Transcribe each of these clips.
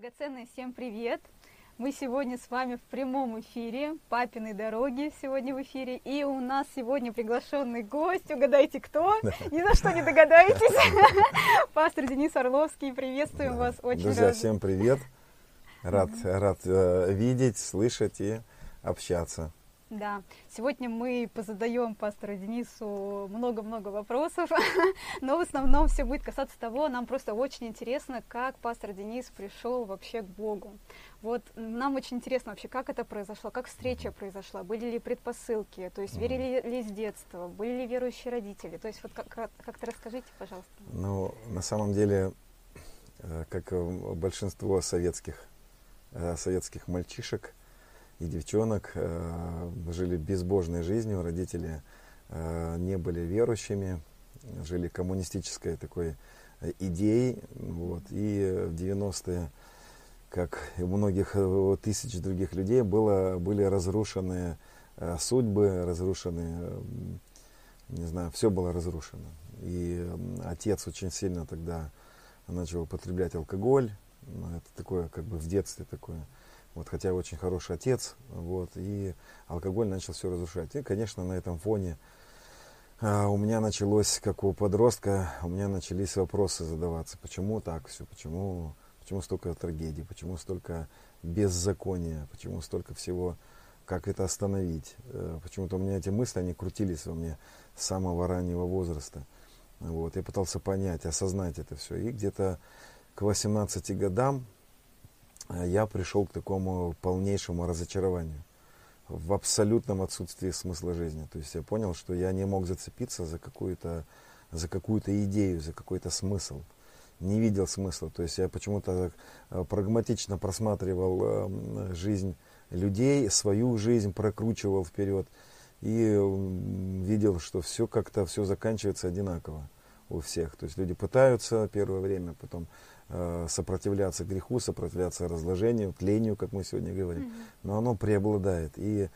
Драгоценные, всем привет! Мы сегодня с вами в прямом эфире «Папины дороги» сегодня в эфире. И у нас сегодня приглашенный гость. Угадайте, кто? Ни за что не догадаетесь. Пастор Денис Орловский. Приветствуем вас. Очень Друзья, рад. всем привет. Рад, рад э, видеть, слышать и общаться. Да, сегодня мы позадаем пастору Денису много-много вопросов, но в основном все будет касаться того, нам просто очень интересно, как пастор Денис пришел вообще к Богу. Вот нам очень интересно вообще, как это произошло, как встреча произошла, были ли предпосылки, то есть верили ли с детства, были ли верующие родители, то есть вот как- как-то расскажите, пожалуйста. Ну, на самом деле, э, как большинство советских, э, советских мальчишек, и девчонок э, жили безбожной жизнью, родители э, не были верующими, жили коммунистической такой э, идеей. Вот. И в 90-е, как и у многих э, тысяч других людей, было, были разрушены э, судьбы, разрушены, не знаю, все было разрушено. И отец очень сильно тогда начал употреблять алкоголь. Ну, это такое, как бы в детстве такое вот, хотя очень хороший отец, вот, и алкоголь начал все разрушать. И, конечно, на этом фоне а, у меня началось, как у подростка, у меня начались вопросы задаваться, почему так все, почему, почему столько трагедий, почему столько беззакония, почему столько всего, как это остановить. Э, почему-то у меня эти мысли, они крутились во мне с самого раннего возраста. Вот, я пытался понять, осознать это все. И где-то к 18 годам я пришел к такому полнейшему разочарованию в абсолютном отсутствии смысла жизни. То есть я понял, что я не мог зацепиться за какую-то за какую-то идею, за какой-то смысл. Не видел смысла. То есть я почему-то э, прагматично просматривал э, жизнь людей, свою жизнь прокручивал вперед и видел, что все как-то все заканчивается одинаково у всех. То есть люди пытаются первое время, потом Э, сопротивляться греху, сопротивляться разложению, тлению, как мы сегодня говорим. Mm-hmm. Но оно преобладает. И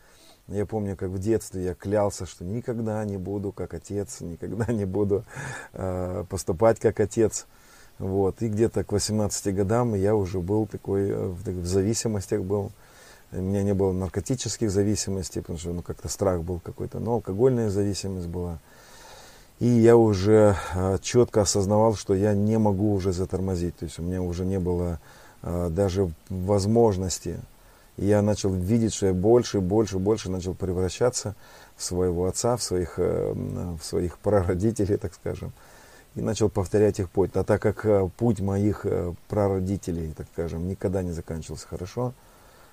я помню, как в детстве я клялся, что никогда не буду как отец, никогда не буду э, поступать как отец. Вот. И где-то к 18 годам я уже был такой, э, в, в зависимостях был. У меня не было наркотических зависимостей, потому что ну, как-то страх был какой-то, но алкогольная зависимость была. И я уже а, четко осознавал, что я не могу уже затормозить. То есть у меня уже не было а, даже возможности. И я начал видеть, что я больше, больше, больше начал превращаться в своего отца, в своих, э, в своих прародителей, так скажем. И начал повторять их путь. А так как э, путь моих э, прародителей, так скажем, никогда не заканчивался хорошо,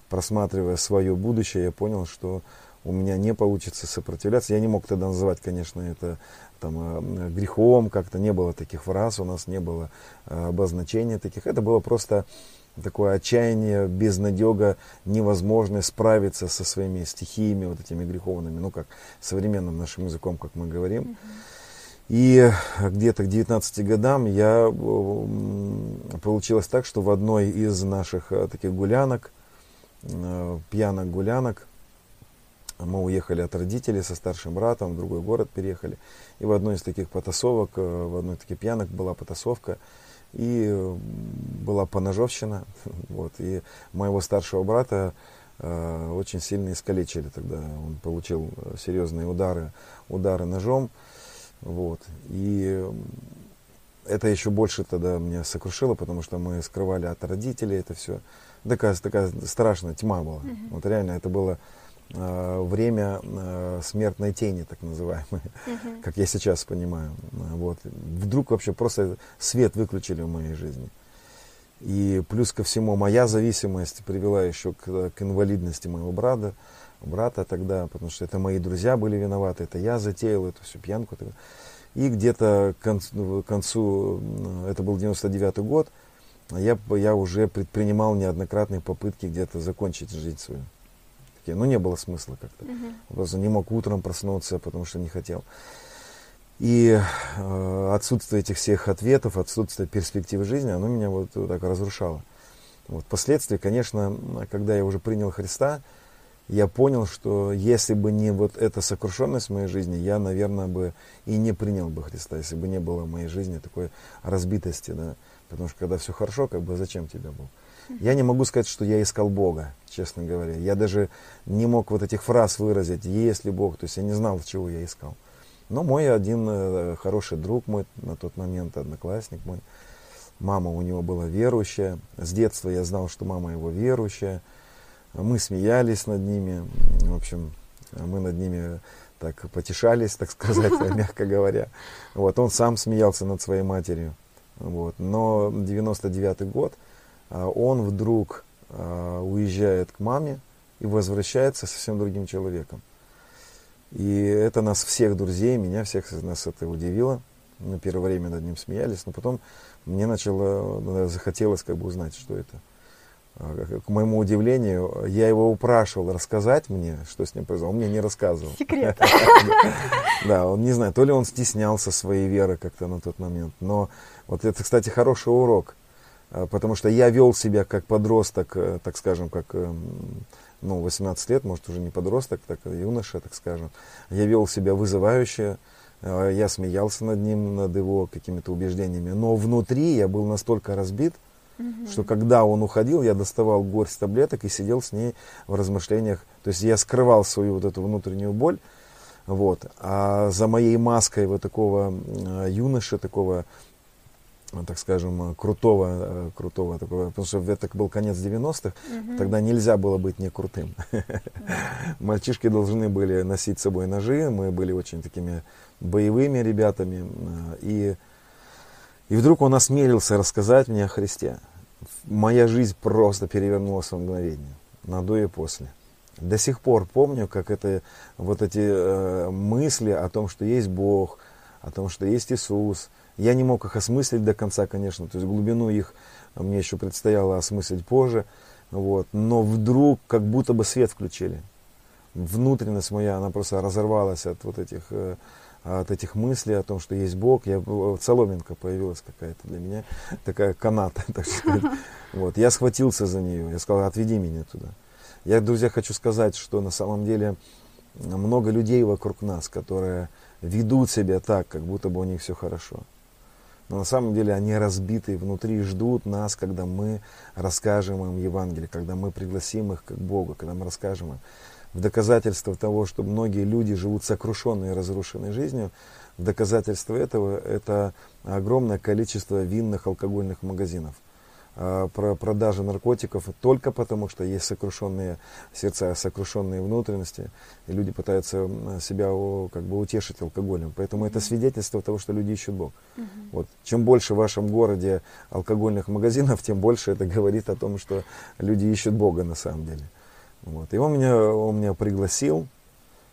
просматривая свое будущее, я понял, что у меня не получится сопротивляться. Я не мог тогда называть, конечно, это там, э, грехом, как-то не было таких фраз, у нас не было э, обозначения таких. Это было просто такое отчаяние, безнадега, невозможность справиться со своими стихиями, вот этими греховными, ну как современным нашим языком, как мы говорим. И где-то к 19 годам я получилось так, что в одной из наших э, таких гулянок, пьяных гулянок, мы уехали от родителей со старшим братом, в другой город переехали. И в одной из таких потасовок, э, в одной из таких пьянок была потасовка. И э, была поножовщина. Вот, и моего старшего брата э, очень сильно искалечили тогда. Он получил серьезные удары, удары ножом. Вот. И это еще больше тогда меня сокрушило, потому что мы скрывали от родителей это все. Такая, такая страшная тьма была. Вот реально это было Э, время э, смертной тени, так называемой, uh-huh. как я сейчас понимаю. Вот. Вдруг вообще просто свет выключили в моей жизни. И плюс ко всему, моя зависимость привела еще к, к инвалидности моего брата, брата тогда, потому что это мои друзья были виноваты, это я затеял эту всю пьянку. И где-то к концу, к концу это был 99 год, я, я уже предпринимал неоднократные попытки где-то закончить жизнь свою такие. Ну, не было смысла как-то. Uh-huh. Просто не мог утром проснуться, потому что не хотел. И э, отсутствие этих всех ответов, отсутствие перспективы жизни, оно меня вот, вот так разрушало. Вот. Впоследствии, конечно, когда я уже принял Христа, я понял, что если бы не вот эта сокрушенность в моей жизни, я, наверное, бы и не принял бы Христа, если бы не было в моей жизни такой разбитости, да. Потому что когда все хорошо, как бы зачем тебе был? Я не могу сказать, что я искал Бога, честно говоря. Я даже не мог вот этих фраз выразить, есть ли Бог. То есть я не знал, чего я искал. Но мой один э, хороший друг мой на тот момент, одноклассник мой, мама у него была верующая. С детства я знал, что мама его верующая. Мы смеялись над ними. В общем, мы над ними так потешались, так сказать, мягко говоря. Вот, он сам смеялся над своей матерью. Вот. Но 99 год а, он вдруг а, уезжает к маме и возвращается совсем другим человеком. И это нас всех друзей, меня всех нас это удивило. Мы первое время над ним смеялись, но потом мне начало, захотелось как бы узнать, что это. А, к моему удивлению, я его упрашивал рассказать мне, что с ним произошло. Он мне не рассказывал. Секрет. Да, он не знаю, то ли он стеснялся своей веры как-то на тот момент. Но вот это, кстати, хороший урок. А, потому что я вел себя как подросток, э, так скажем, как эм, ну, 18 лет, может, уже не подросток, так юноша, так скажем. Я вел себя вызывающе, я смеялся над ним, над его какими-то убеждениями. Но внутри я был настолько разбит, что когда он уходил, я доставал горсть таблеток и сидел с ней в размышлениях. То есть я скрывал свою вот эту внутреннюю боль. Вот. А за моей маской вот такого э, юноши, такого, так скажем, крутого, э, крутого такого, потому что это был конец 90-х, угу. тогда нельзя было быть не крутым. Мальчишки должны были носить с собой ножи, мы были очень такими боевыми ребятами. Э, и, и вдруг он осмелился рассказать мне о Христе моя жизнь просто перевернулась в мгновение, на до и после. До сих пор помню, как это, вот эти э, мысли о том, что есть Бог, о том, что есть Иисус. Я не мог их осмыслить до конца, конечно, то есть глубину их мне еще предстояло осмыслить позже. Вот. Но вдруг как будто бы свет включили. Внутренность моя, она просто разорвалась от вот этих э, от этих мыслей о том, что есть Бог. Я, вот соломинка появилась какая-то для меня, такая каната, так сказать. Вот, я схватился за нее, я сказал, отведи меня туда. Я, друзья, хочу сказать, что на самом деле много людей вокруг нас, которые ведут себя так, как будто бы у них все хорошо. Но на самом деле они разбиты внутри, ждут нас, когда мы расскажем им Евангелие, когда мы пригласим их к Богу, когда мы расскажем им в доказательство того, что многие люди живут сокрушенной и разрушенной жизнью, в доказательство этого это огромное количество винных алкогольных магазинов. А, про продажи наркотиков только потому, что есть сокрушенные сердца, сокрушенные внутренности, и люди пытаются себя как бы утешить алкоголем. Поэтому это свидетельство того, что люди ищут Бог. Uh-huh. Вот. Чем больше в вашем городе алкогольных магазинов, тем больше это говорит о том, что люди ищут Бога на самом деле. Вот. И он меня, он меня пригласил.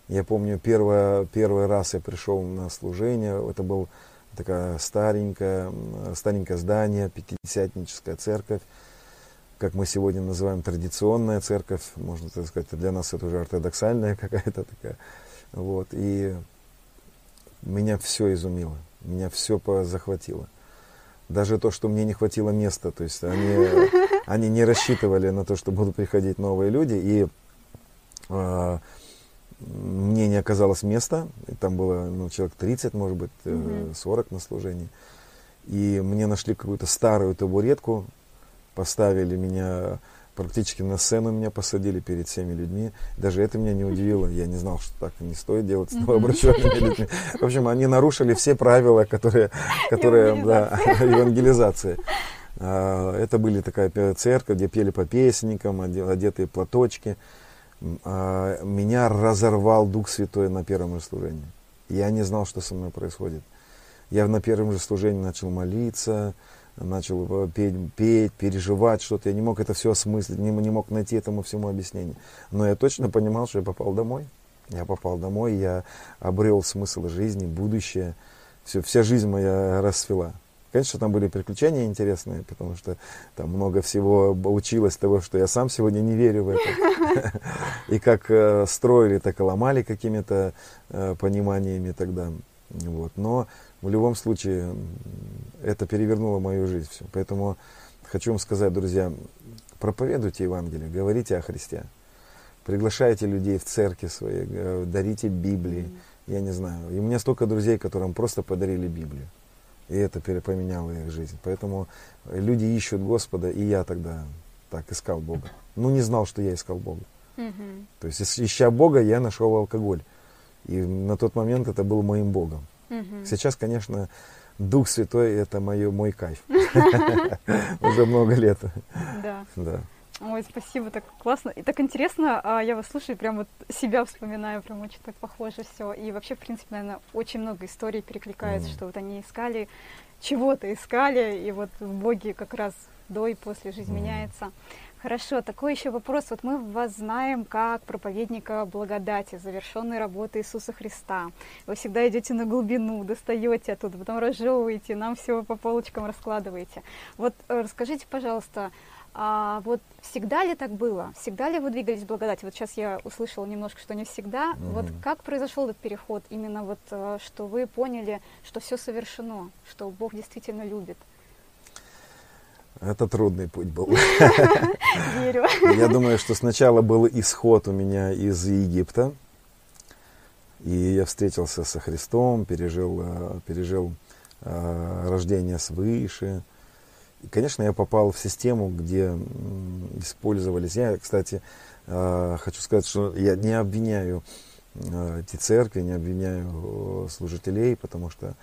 Я помню, первое, первый раз я пришел на служение. Это был такая старенькое, старенькое здание, пятидесятническая церковь. Как мы сегодня называем традиционная церковь. Можно так сказать, для нас это уже ортодоксальная какая-то такая. Вот. И меня все изумило. Меня все захватило. Даже то, что мне не хватило места. То есть они они не рассчитывали на то, что будут приходить новые люди, и э, мне не оказалось места, там было ну, человек 30, может быть, э, 40 на служении, и мне нашли какую-то старую табуретку, поставили меня практически на сцену меня посадили перед всеми людьми. Даже это меня не удивило. Я не знал, что так не стоит делать с новообращенными людьми. В общем, они нарушили все правила, которые, которые да, евангелизации. А, это были такая церковь, где пели по песенникам, одетые платочки. А, меня разорвал Дух Святой на первом же служении. Я не знал, что со мной происходит. Я на первом же служении начал молиться, начал э, петь, петь переживать что-то. Я не мог это все осмыслить, не, не мог найти этому всему объяснение. Но я точно понимал, что я попал домой. Я попал домой, я обрел смысл жизни, будущее. Все, вся жизнь моя расцвела. Конечно, там были приключения интересные, потому что там много всего училось того, что я сам сегодня не верю в это. И как э, строили, так и ломали какими-то э, пониманиями тогда. Вот. Но в любом случае это перевернуло мою жизнь. Все. Поэтому хочу вам сказать, друзья, проповедуйте Евангелие, говорите о Христе. Приглашайте людей в церкви свои, дарите Библии. Я не знаю. И у меня столько друзей, которым просто подарили Библию. И это поменяло их жизнь. Поэтому люди ищут Господа, и я тогда так, искал Бога. Ну, не знал, что я искал Бога. Угу. То есть, ища Бога, я нашел алкоголь. И на тот момент это был моим Богом. Угу. Сейчас, конечно, Дух Святой это мое, мой кайф. Уже много лет. Да. Да. Ой, спасибо, так классно. И так интересно, а я вас слушаю, прям вот себя вспоминаю, прям очень так похоже все. И вообще, в принципе, наверное, очень много историй перекликается, Мгм. что вот они искали, чего-то искали, и вот в Боге как раз до и после жизнь Мгм. меняется. Хорошо, такой еще вопрос. Вот мы вас знаем как проповедника благодати, завершенной работы Иисуса Христа. Вы всегда идете на глубину, достаете оттуда, потом разжевываете, нам все по полочкам раскладываете. Вот э, расскажите, пожалуйста, а вот всегда ли так было? Всегда ли вы двигались в благодати? Вот сейчас я услышала немножко, что не всегда. Вот Мгм. как произошел этот переход? Именно вот, э, что вы поняли, что все совершено, что Бог действительно любит. Это трудный путь был. Верю. Я думаю, что сначала был исход у меня из Египта. И я встретился со Христом, пережил, э, пережил э, рождение свыше. Конечно, я попал в систему, где использовались. Я, кстати, э, хочу сказать, что я не обвиняю э, эти церкви, не обвиняю э, служителей, потому что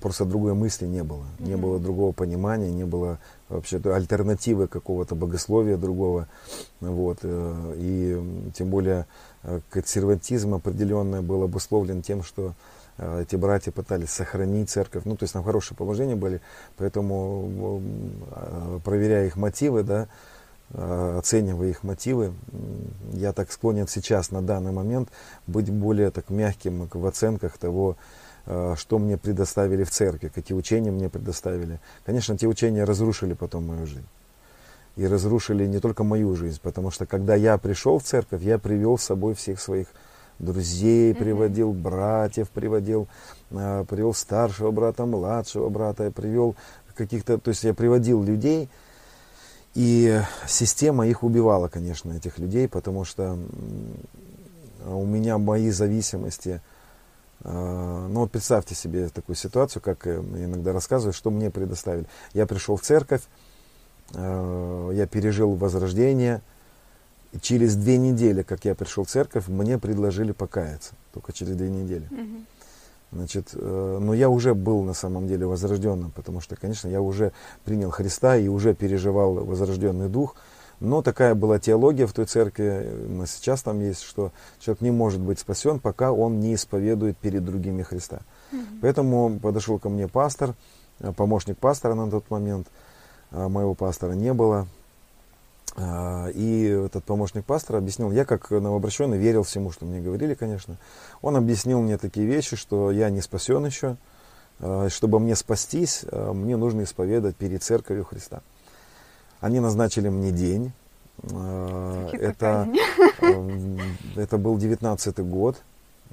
просто другой мысли не было. Не Мгм. было другого понимания, не было вообще альтернативы какого-то богословия другого. Вот. И тем более консерватизм определенно был обусловлен тем, что эти братья пытались сохранить церковь. Ну, то есть там хорошее положение были, поэтому э, проверяя их мотивы, да, э, оценивая их мотивы, я так склонен сейчас на данный момент быть более так мягким в оценках того, э, что мне предоставили в церкви, какие учения мне предоставили. Конечно, те учения разрушили потом мою жизнь. И разрушили не только мою жизнь, потому что когда я пришел в церковь, я привел с собой всех своих друзей, приводил братьев, приводил, э, привел старшего брата, младшего брата, я привел каких-то, то есть я приводил людей, и система их убивала, конечно, этих людей, потому что у меня мои зависимости, э, ну вот представьте себе такую ситуацию, как э, я иногда рассказываю, что мне предоставили. Я пришел в церковь, э, я пережил возрождение, через две недели, как я пришел в церковь, мне предложили покаяться, только через две недели. Мгм. Значит, э, но я уже был на самом деле возрожденным, потому что, конечно, я уже принял Христа и уже переживал возрожденный дух. Но такая была теология в той церкви, мы сейчас там есть, что человек не может быть спасен, пока он не исповедует перед другими Христа. Мгм. Поэтому подошел ко мне пастор, э, помощник пастора на тот момент, а моего пастора не было. А, И этот помощник пастора объяснил, я как новообращенный верил всему, что мне говорили, конечно. Он объяснил мне такие вещи, что я не спасен еще. А, Чтобы мне спастись, а, мне нужно исповедать перед церковью Христа. Они назначили мне день. Это, это был 19 год.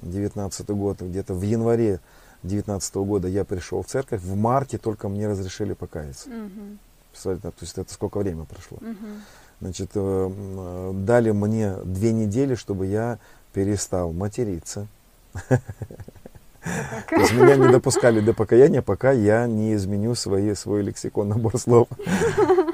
19 год, где-то в январе 19 года я пришел в церковь. В марте только мне разрешили покаяться. Представляете, то есть это сколько время прошло. Мгм. Значит, э, э, дали мне две недели, чтобы я перестал материться. То есть меня не допускали до покаяния, пока я не изменю свои, свой лексикон, набор слов.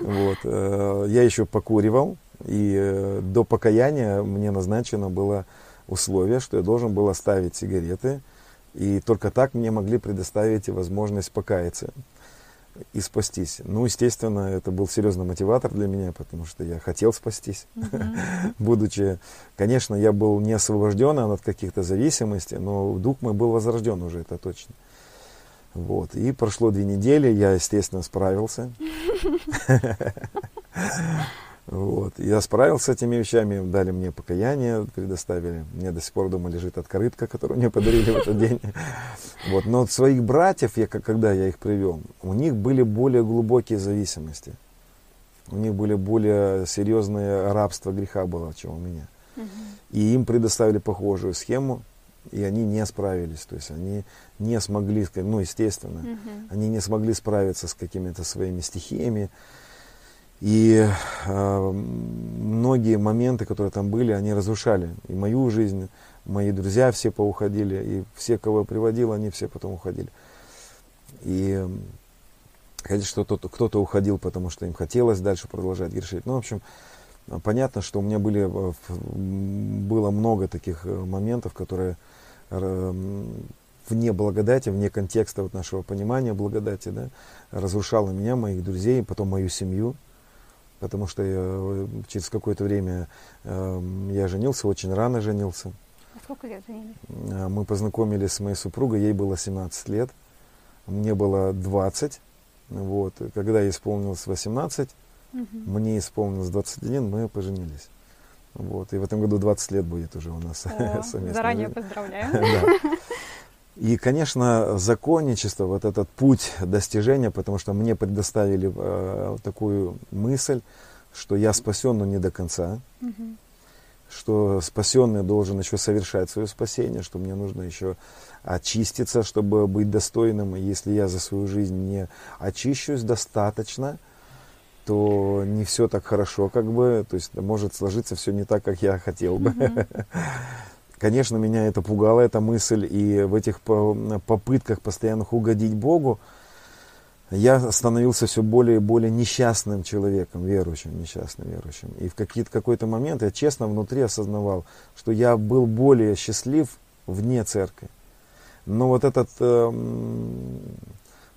Вот. э, Я еще покуривал, и до покаяния мне назначено было условие, что я должен был оставить сигареты, и только так мне могли предоставить возможность покаяться и спастись. Ну, естественно, это был серьезный мотиватор для меня, потому что я хотел спастись, Мгм. будучи, конечно, я был не освобожден от каких-то зависимостей, но дух мой был возрожден уже, это точно. Вот. И прошло две недели, я, естественно, справился. Вот. Я справился с этими вещами, дали мне покаяние, предоставили. Мне до сих пор дома лежит открытка, которую мне подарили в этот день. Вот. Но от своих братьев, я, когда я их привел, у них были более глубокие зависимости. У них были более серьезные рабство греха было, чем у меня. И им предоставили похожую схему, и они не справились. То есть они не смогли, ну, естественно, они не смогли справиться с какими-то своими стихиями. И э, многие моменты, которые там были, они разрушали и мою жизнь, мои друзья все поуходили, и все, кого я приводил, они все потом уходили. И Конечно, кто-то, кто-то уходил, потому что им хотелось дальше продолжать грешить. Ну, в общем, понятно, что у меня были, э, было много таких э, моментов, которые вне благодати, вне контекста вот нашего понимания благодати, да, разрушало меня, моих друзей, потом мою семью, потому что я, э, через какое-то время э, я женился, очень рано женился. А сколько лет женились? Мы познакомились с моей супругой, ей было 17 лет, мне было 20, вот, когда ей исполнилось 18, Угу. Мне исполнилось 21, мы поженились. Вот. И в этом году 20 лет будет уже у нас О, совместно. Заранее поздравляю. И, конечно, законничество, вот этот путь достижения, потому что мне предоставили э, такую мысль, что я спасен, но не до конца, угу. что спасенный должен еще совершать свое спасение, что мне нужно еще очиститься, чтобы быть достойным. И если я за свою жизнь не очищусь достаточно, то не все так хорошо, как бы, то есть может сложиться все не так, как я хотел бы. Mm-hmm. Конечно, меня это пугало, эта мысль, и в этих попытках постоянных угодить Богу я становился все более и более несчастным человеком, верующим, несчастным верующим. И в какие-то, какой-то момент я честно внутри осознавал, что я был более счастлив вне церкви. Но вот этот, э,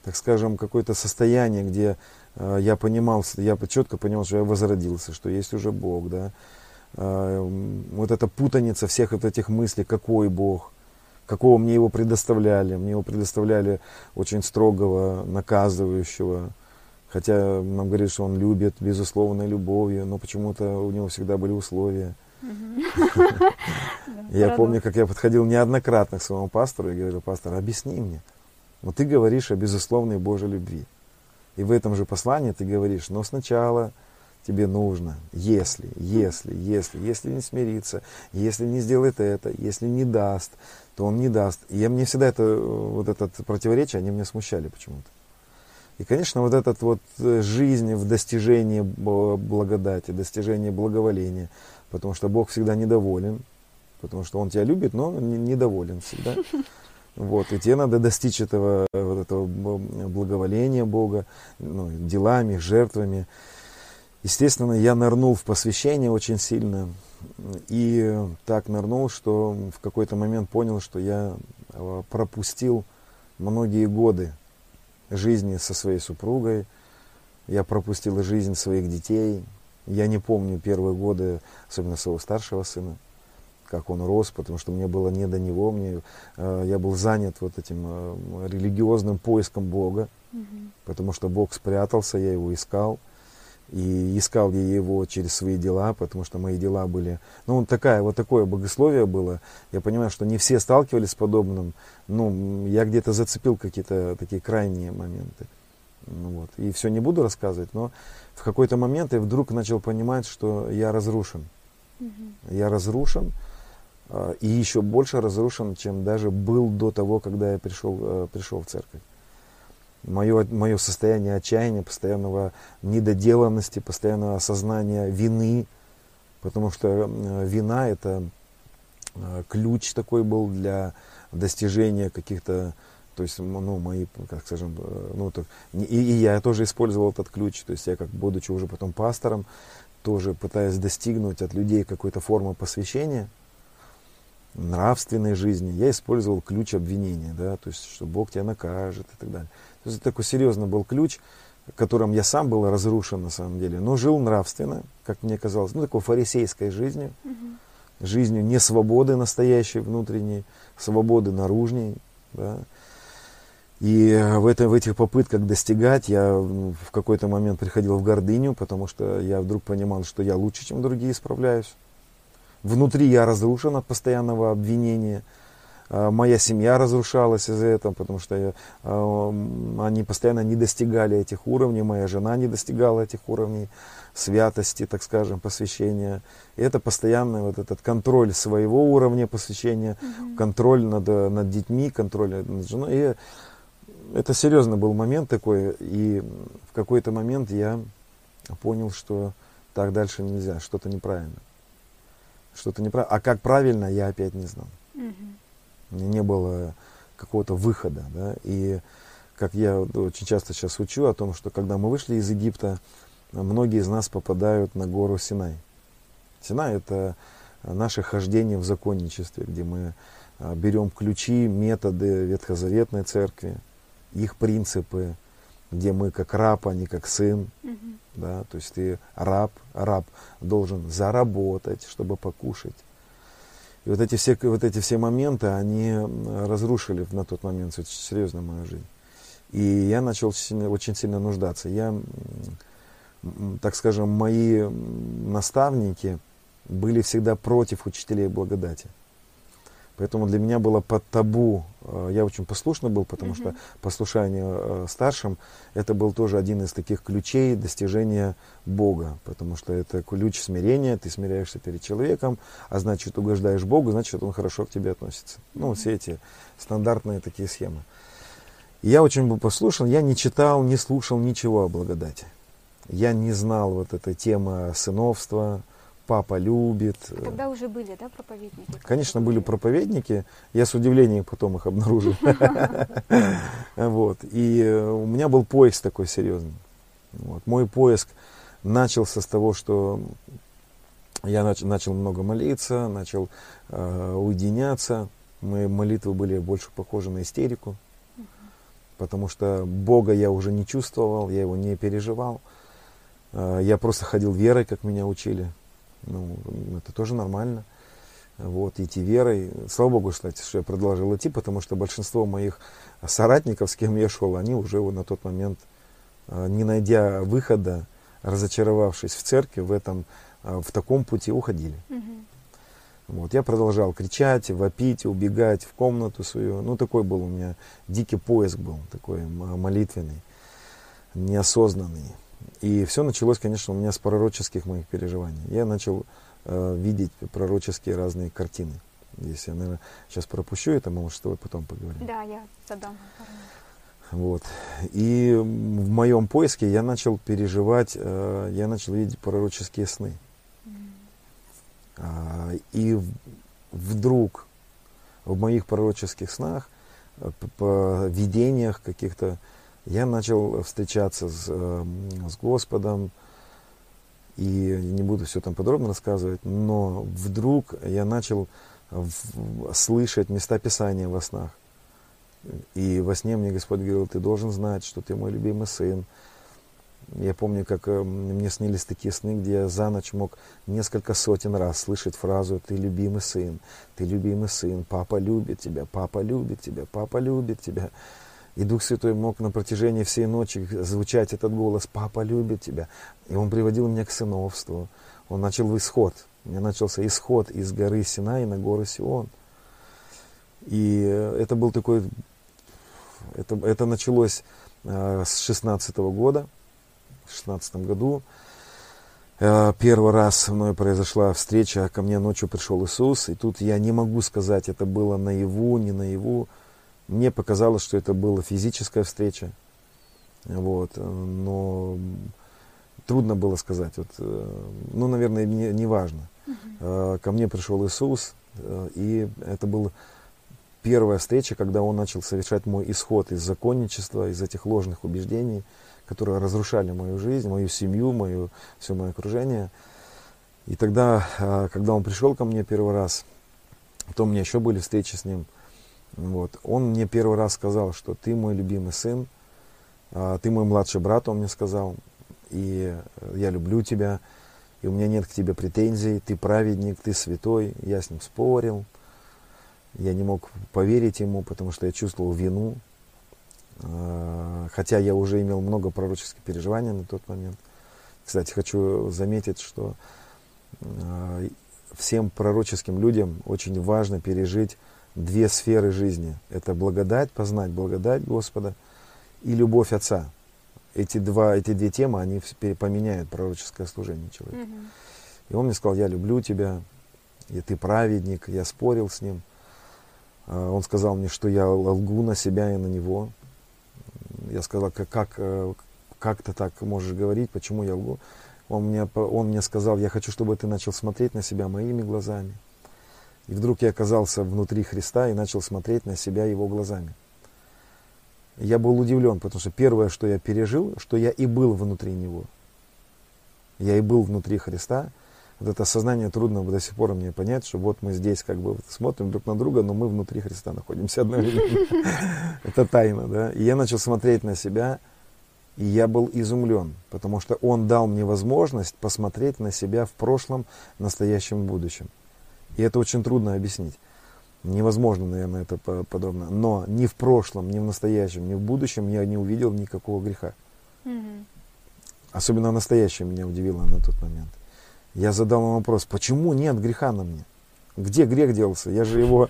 так скажем, какое-то состояние, где Э, я понимал, я четко понимал, что я возродился, что есть уже Бог, да. Э, вот эта путаница всех вот этих мыслей, какой Бог, какого мне его предоставляли. Мне его предоставляли очень строгого, наказывающего. Хотя нам говорят, что он любит безусловной любовью, но почему-то у него всегда были условия. Я помню, как я подходил неоднократно к своему пастору и говорил, пастор, объясни мне. Вот ты говоришь о безусловной Божьей любви. И в этом же послании ты говоришь, но сначала тебе нужно, если, если, если, если не смириться, если не сделает это, если не даст, то он не даст. И я, мне всегда это, вот это противоречие, они меня смущали почему-то. И, конечно, вот эта вот э, жизнь в достижении благодати, достижении благоволения, потому что Бог всегда недоволен, потому что Он тебя любит, но недоволен всегда. Вот, и тебе надо достичь этого, вот этого благоволения Бога ну, делами, жертвами. Естественно, я нырнул в посвящение очень сильно. И так нырнул, что в какой-то момент понял, что я а, пропустил многие годы жизни со своей супругой. Я пропустил жизнь своих детей. Я не помню первые годы, особенно своего старшего сына как он рос, потому что мне было не до него, мне, э, я был занят вот этим э, религиозным поиском Бога, угу. потому что Бог спрятался, я его искал, и искал я его через свои дела, потому что мои дела были, ну, такая, вот такое богословие было, я понимаю, что не все сталкивались с подобным, ну, я где-то зацепил какие-то такие крайние моменты, ну, вот, и все не буду рассказывать, но в какой-то момент я вдруг начал понимать, что я разрушен, угу. я разрушен, а, и еще больше разрушен, чем даже был до того, когда я пришел, э, пришел в церковь. Мое, мое состояние отчаяния, постоянного недоделанности, постоянного осознания вины, потому что э, вина это э, ключ такой был для достижения каких-то, то есть, ну, мои, как скажем, ну, так, и, и я тоже использовал этот ключ, то есть я, как будучи уже потом пастором, тоже пытаясь достигнуть от людей какой-то формы посвящения – нравственной жизни, я использовал ключ обвинения, да, то есть, что Бог тебя накажет и так далее. То есть, такой серьезный был ключ, которым я сам был разрушен на самом деле, но жил нравственно, как мне казалось, ну, такой фарисейской жизнью, угу. жизнью не свободы настоящей внутренней, свободы наружней, да. И в, это, в этих попытках достигать я в какой-то момент приходил в гордыню, потому что я вдруг понимал, что я лучше, чем другие справляюсь. Внутри я разрушен от постоянного обвинения. А, моя семья разрушалась из-за этого, потому что я, а, они постоянно не достигали этих уровней, моя жена не достигала этих уровней святости, так скажем, посвящения. И это постоянный вот этот контроль своего уровня посвящения, mm-hmm. контроль над, над детьми, контроль над женой. И это серьезный был момент такой, и в какой-то момент я понял, что так дальше нельзя, что-то неправильно что-то неправильно. А как правильно, я опять не знал. Угу. Не было какого-то выхода. Да? И как я очень часто сейчас учу о том, что когда мы вышли из Египта, многие из нас попадают на гору Синай. Синай – это наше хождение в законничестве, где мы а, берем ключи, методы Ветхозаветной Церкви, их принципы, где мы как раб, а не как сын. Угу. Да, то есть ты раб, раб должен заработать, чтобы покушать. И вот эти все, вот эти все моменты, они разрушили на тот момент серьезно мою жизнь. И я начал сильно, очень сильно нуждаться. Я, так скажем, мои наставники были всегда против учителей благодати. Поэтому для меня было под табу, э, я очень послушный был, потому mm-hmm. что послушание э, старшим, это был тоже один из таких ключей достижения Бога, потому что это ключ смирения, ты смиряешься перед человеком, а значит угождаешь Богу, значит он хорошо к тебе относится. Ну, все эти стандартные такие схемы. И я очень был послушан, я не читал, не слушал ничего о благодати. Я не знал вот этой темы сыновства, папа любит. А тогда уже были, да, проповедники? Конечно, были проповедники. Я с удивлением потом их обнаружил. Вот. И э, у меня был поиск такой серьезный. Вот. Мой поиск начался с того, что я начал много молиться, начал э, уединяться. Мои молитвы были больше похожи на истерику, потому что Бога я уже не чувствовал, я его не переживал. Э, я просто ходил верой, как меня учили. Ну, это тоже нормально. Вот, идти верой. Слава Богу, кстати, что я продолжил идти, потому что большинство моих соратников, с кем я шел, они уже на тот момент, а, не найдя выхода, разочаровавшись в церкви, в этом, а, в таком пути уходили. Угу. Вот, я продолжал кричать, вопить, убегать в комнату свою. Ну, такой был у меня дикий поиск был, такой молитвенный, неосознанный. И все началось, конечно, у меня с пророческих моих переживаний. Я начал э, видеть пророческие разные картины. Здесь я, наверное, сейчас пропущу это, может, с тобой потом поговорим. Да, я задам. Вот. И в моем поиске я начал переживать, э, я начал видеть пророческие сны. Mm. И вдруг в моих пророческих снах, э, по видениях каких-то, я начал встречаться с, эм, с Господом, и не буду все там подробно рассказывать, но вдруг я начал слышать места Писания во снах. И во сне мне Господь говорил, ты должен знать, что ты мой любимый сын. Я помню, как э, мне снились такие сны, где я за ночь мог несколько сотен раз слышать фразу «ты любимый сын, ты любимый сын, папа любит тебя, папа любит тебя, папа любит тебя». И Дух Святой мог на протяжении всей ночи звучать этот голос «Папа любит тебя». И Он приводил меня к сыновству. Он начал исход. У меня начался исход из горы Синай на гору Сион. И это был такой... Это, это началось э, с 16 -го года. В 16 году э, первый раз со мной произошла встреча, ко мне ночью пришел Иисус, и тут я не могу сказать, это было наяву, не наяву, мне показалось, что это была физическая встреча. Вот, но трудно было сказать. Вот, э, ну, наверное, не, не важно. Uh-huh. Ко мне пришел Иисус, э, и это была первая встреча, когда Он начал совершать мой исход из законничества, из этих ложных убеждений, которые разрушали мою жизнь, мою семью, мою, все мое окружение. И тогда, когда Он пришел ко мне первый раз, то у меня еще были встречи с Ним – вот. Он мне первый раз сказал, что ты мой любимый сын, а, ты мой младший брат, он мне сказал, и я люблю тебя, и у меня нет к тебе претензий, ты праведник, ты святой. Я с ним спорил, я не мог поверить ему, потому что я чувствовал вину, а, хотя я уже имел много пророческих переживаний на тот момент. Кстати, хочу заметить, что а, всем пророческим людям очень важно пережить две сферы жизни. Это благодать, познать благодать Господа и любовь Отца. Эти, два, эти две темы, они поменяют пророческое служение человека. Угу. И он мне сказал, я люблю тебя, и ты праведник. Я спорил с ним. А, он сказал мне, что я лгу на себя и на него. Я сказал, как, как, э, как ты так можешь говорить, почему я лгу? Он мне, он мне сказал, я хочу, чтобы ты начал смотреть на себя моими глазами. И вдруг я оказался внутри Христа и начал смотреть на себя Его глазами. я был удивлен, потому что первое, что я пережил, что я и был внутри него. Я и был внутри Христа. Вот это осознание трудно до сих пор мне понять, что вот мы здесь как бы смотрим друг на друга, но мы внутри Христа находимся одновременно. Это тайна, да. И я начал смотреть на себя, и я был изумлен, потому что Он дал мне возможность посмотреть на себя в прошлом, настоящем, будущем. И это очень трудно объяснить. Невозможно, наверное, это подобно. Но ни в прошлом, ни в настоящем, ни в будущем я не увидел никакого греха. Mm-hmm. Особенно в настоящем меня удивило на тот момент. Я задал ему вопрос, почему нет греха на мне? Где грех делся? Я же его...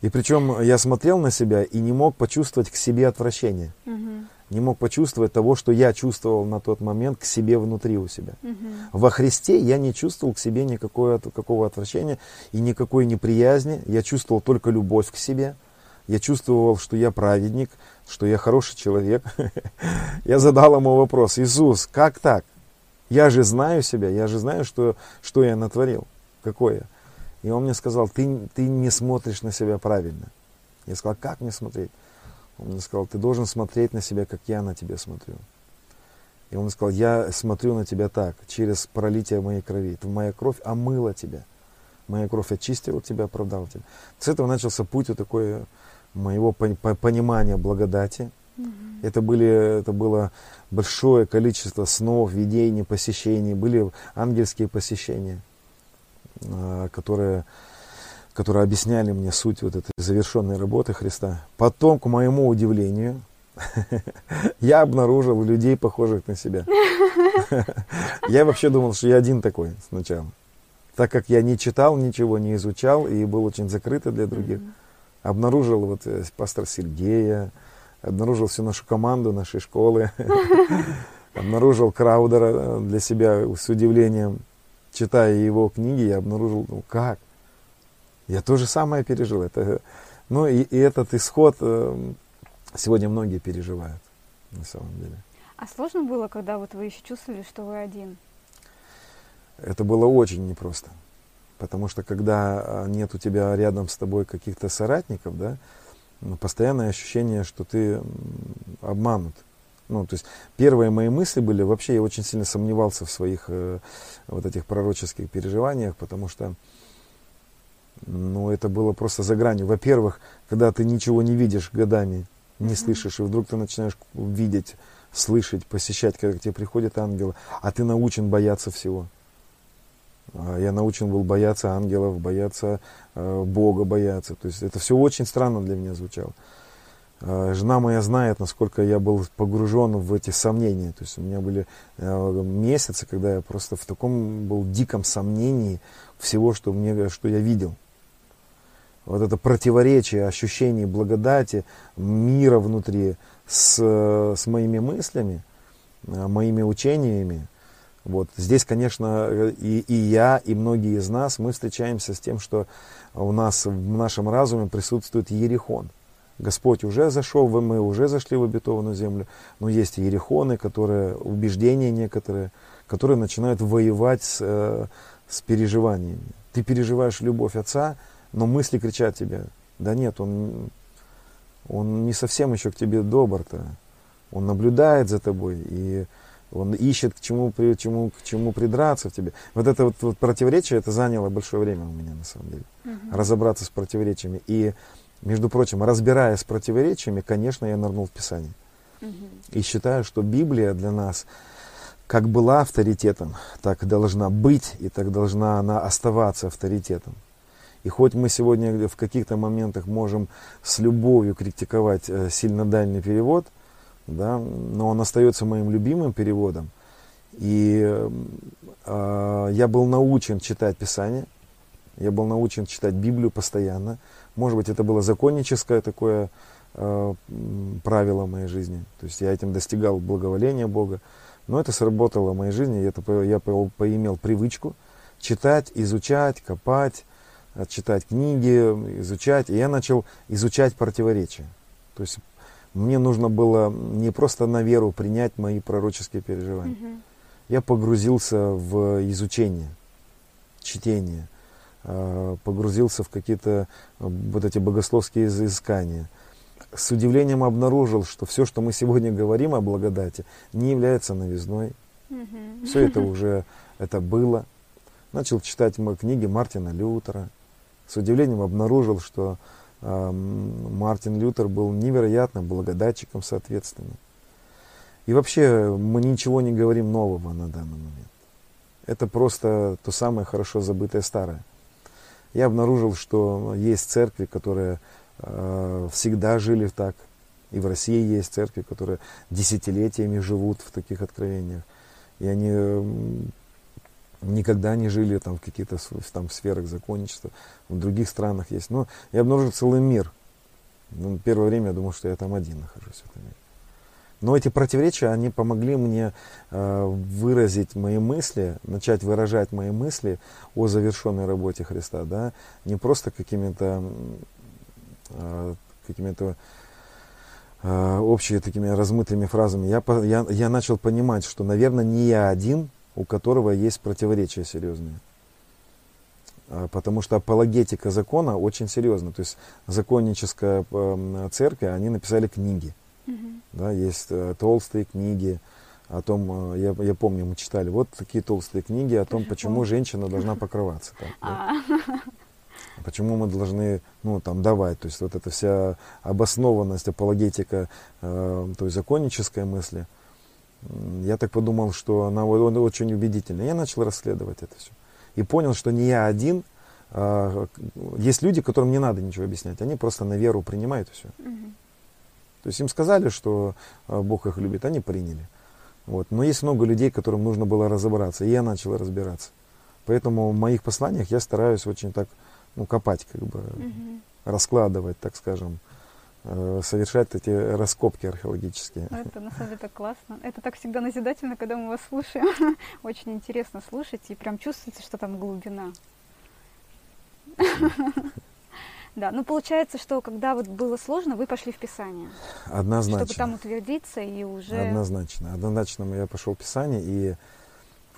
И причем я смотрел на себя и не мог почувствовать к себе отвращение. Mm-hmm не мог почувствовать того, что я чувствовал на тот момент к себе внутри у себя. Угу. Во Христе я не чувствовал к себе никакого, какого отвращения и никакой неприязни. Я чувствовал только любовь к себе. Я чувствовал, что я праведник, что я хороший человек. Я задал ему вопрос, Иисус, как так? Я же знаю себя, я же знаю, что, что я натворил, какое. И он мне сказал, ты, ты не смотришь на себя правильно. Я сказал, как мне смотреть? Он мне сказал, ты должен смотреть на себя, как я на тебя смотрю. И он сказал, я смотрю на тебя так, через пролитие моей крови. Моя кровь омыла тебя. Моя кровь очистила тебя, оправдала тебя. С этого начался путь вот такой моего понимания благодати. Это, были, это было большое количество снов, видений, посещений. Были ангельские посещения, а, которые которые объясняли мне суть вот этой завершенной работы Христа. Потом, к моему удивлению, я обнаружил людей, похожих на себя. Я вообще думал, что я один такой сначала. Так как я не читал ничего, не изучал и был очень закрытый для других. Обнаружил вот э, пастора Сергея, обнаружил всю нашу команду нашей школы, обнаружил Краудера э, для себя с удивлением. Читая его книги, я обнаружил, ну как? Я то же самое пережил. Это, ну и, и этот исход э, сегодня многие переживают на самом деле. А сложно было, когда вот вы еще чувствовали, что вы один? Это было очень непросто. Потому что когда а, нет у тебя рядом с тобой каких-то соратников, да, ну, постоянное ощущение, что ты обманут. Ну, то есть первые мои мысли были, вообще я очень сильно сомневался в своих э, вот этих пророческих переживаниях, потому что ну, это было просто за гранью. Во-первых, когда ты ничего не видишь годами, не слышишь, и вдруг ты начинаешь видеть, слышать, посещать, когда к тебе приходят ангелы, а ты научен бояться всего. А я научен был бояться ангелов, бояться э, Бога, бояться. То есть это все очень странно для меня звучало. Э, жена моя знает, насколько я был погружен в эти сомнения. То есть у меня были э, месяцы, когда я просто в таком был диком сомнении всего, что, мне, что я видел вот это противоречие ощущений благодати, мира внутри с, с моими мыслями, э, моими учениями. Вот. Здесь, конечно, и, и я, и многие из нас, мы встречаемся с тем, что у нас в нашем разуме присутствует Ерехон. Господь уже зашел, мы уже зашли в обетованную землю, но есть ерехоны, которые, убеждения некоторые, которые начинают воевать с, э, с переживаниями. Ты переживаешь любовь Отца, но мысли кричат тебе, да нет, он, он не совсем еще к тебе добр-то. Он наблюдает за тобой, и он ищет, к чему, к чему, к чему придраться в тебе. Вот это вот, вот противоречие, это заняло большое время у меня, на самом деле. Угу. Разобраться с противоречиями. И, между прочим, разбираясь с противоречиями, конечно, я нырнул в Писание. Угу. И считаю, что Библия для нас как была авторитетом, так должна быть, и так должна она оставаться авторитетом. И хоть мы сегодня в каких-то моментах можем с любовью критиковать э, сильно дальний перевод, да, но он остается моим любимым переводом. И э, я был научен читать Писание, я был научен читать Библию постоянно. Может быть, это было законническое такое э, правило моей жизни. То есть я этим достигал благоволения Бога. Но это сработало в моей жизни. Это, я поимел привычку читать, изучать, копать, читать книги, изучать. И я начал изучать противоречия. То есть мне нужно было не просто на веру принять мои пророческие переживания. Угу. Я погрузился в изучение, чтение, а, погрузился в какие-то вот эти богословские изыскания. с удивлением обнаружил, что все, что мы сегодня говорим о благодати, не является новизной. Мгм. Все это уже это было. Начал читать м- книги Мартина Лютера. С удивлением обнаружил, что эм, Мартин Лютер был невероятным благодатчиком, соответственно. И вообще мы ничего не говорим нового на данный момент. Это просто то самое хорошо забытое старое. Я обнаружил, что есть церкви, которые э, всегда жили так. И в России есть церкви, которые десятилетиями живут в таких откровениях. И они м, никогда не жили там в каких-то там, сферах законничества. В других странах есть. Но я обнаружил целый мир. Ну, первое время я думал, что я там один нахожусь в этом мире. Но эти противоречия, они помогли мне э, выразить мои мысли, начать выражать мои мысли о завершенной работе Христа, да, не просто какими-то э, какими-то э, общими такими размытыми фразами. Я, я, я начал понимать, что, наверное, не я один, у которого есть противоречия серьезные. А, Потому что апологетика закона очень серьезна. То есть законническая э, церковь, они написали книги. Мгм. Да, есть э, толстые книги о том, э, я, я помню, мы читали вот такие толстые книги о том, почему женщина должна покрываться. так, да. А, Почему мы должны, ну, там, давать. То есть вот эта вся обоснованность, апологетика э, той законнической мысли. Я так подумал, что она очень убедительна. Я начал расследовать это все. И понял, что не я один. а, есть люди, которым не надо ничего объяснять. Они просто на веру принимают все. мгм. То есть им сказали, что э, Бог их любит, они приняли. Вот. Но есть много людей, которым нужно было разобраться, и я начал разбираться. Поэтому в моих посланиях я стараюсь очень так ну, копать, как бы, Мгм. раскладывать, так скажем, совершать эти раскопки археологические. Это на самом деле так классно. Это так всегда назидательно, когда мы вас слушаем. Очень интересно слушать, и прям чувствуется, что там глубина. Да, ну получается, что когда вот было сложно, вы пошли в Писание, Однозначно. чтобы там утвердиться и уже... Однозначно. Однозначно я пошел в Писание, и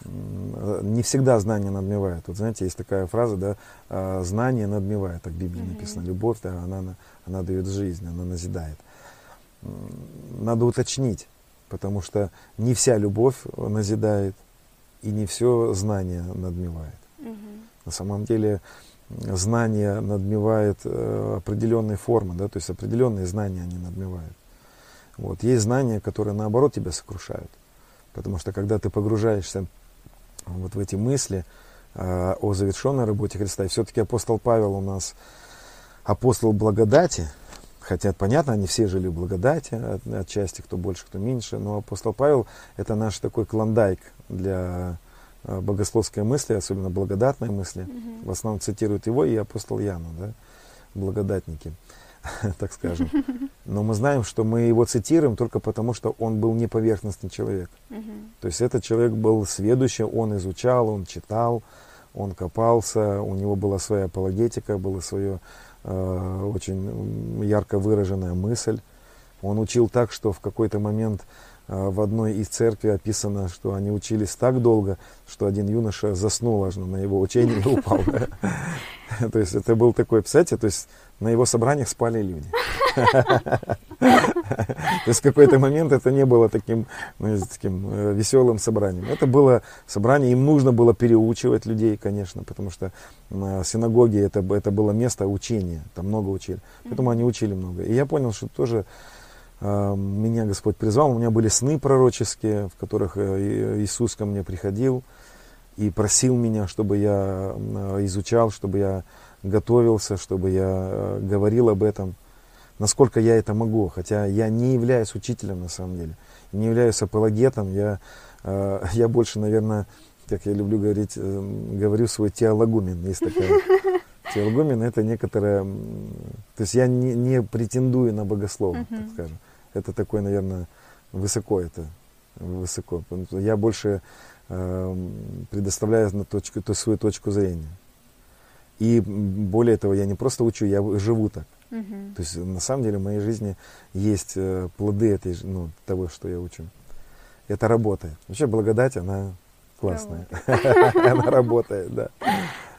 э, не всегда знание надмевает. Вот знаете, есть такая фраза, да, э, знание надмевает, так в Библии написано. Любовь, да, она, на- она дает жизнь, она назидает. Надо уточнить, потому что не вся любовь назидает, и не все знание надмевает. Мгм. На самом деле знание надмевает э, определенные формы, да, то есть определенные знания они надмевают. Вот. Есть знания, которые наоборот тебя сокрушают. Потому что когда ты погружаешься вот в эти мысли э, о завершенной работе Христа, и все-таки апостол Павел у нас апостол благодати, хотя понятно, они все жили в благодати, от- отчасти кто больше, кто меньше, но апостол Павел это наш такой клондайк для э, богословской мысли, особенно благодатной мысли. Мгм. В основном цитируют его и апостол Яну, да, благодатники, так скажем. Но мы знаем, что мы его цитируем только потому, что он был не поверхностный человек. То есть этот человек был сведущий, он изучал, он читал, он копался, у него была своя апологетика, была своя э, очень м, ярко выраженная мысль. Он учил так, что в какой-то момент э, в одной из церквей описано, что они учились так долго, что один юноша заснул аж на его учении и упал. То есть это был такой, представляете, то есть на его собраниях спали люди. То есть в какой-то момент это не было таким, ну, таким э, веселым собранием. Это было собрание, им нужно было переучивать людей, конечно, потому что э, синагоги это, это было место учения, там много учили. Поэтому они учили много. И я понял, что тоже э, меня Господь призвал. У меня были сны пророческие, в которых Иисус ко мне приходил и просил меня, чтобы я изучал, чтобы я готовился, чтобы я говорил об этом, насколько я это могу. Хотя я не являюсь учителем на самом деле, не являюсь апологетом. Я, э, я больше, наверное, как я люблю говорить, э, говорю свой теологумен. Есть такая. Теологумен это некоторое... То есть я не, не претендую на богословие, так Мгм. скажем. Это такое, наверное, высоко это. Высоко. Я больше э, предоставляю на точку, то свою точку зрения. И более того, я не просто учу, я живу так. Мгм. То есть на самом деле в моей жизни есть э, плоды этой, ну, того, что я учу. Это работает. Вообще благодать, она классная. Она работает, да.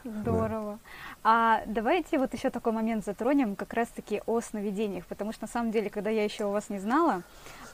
Здорово. А давайте вот еще такой момент затронем, как раз-таки о сновидениях, потому что на самом деле, когда я еще вас не знала,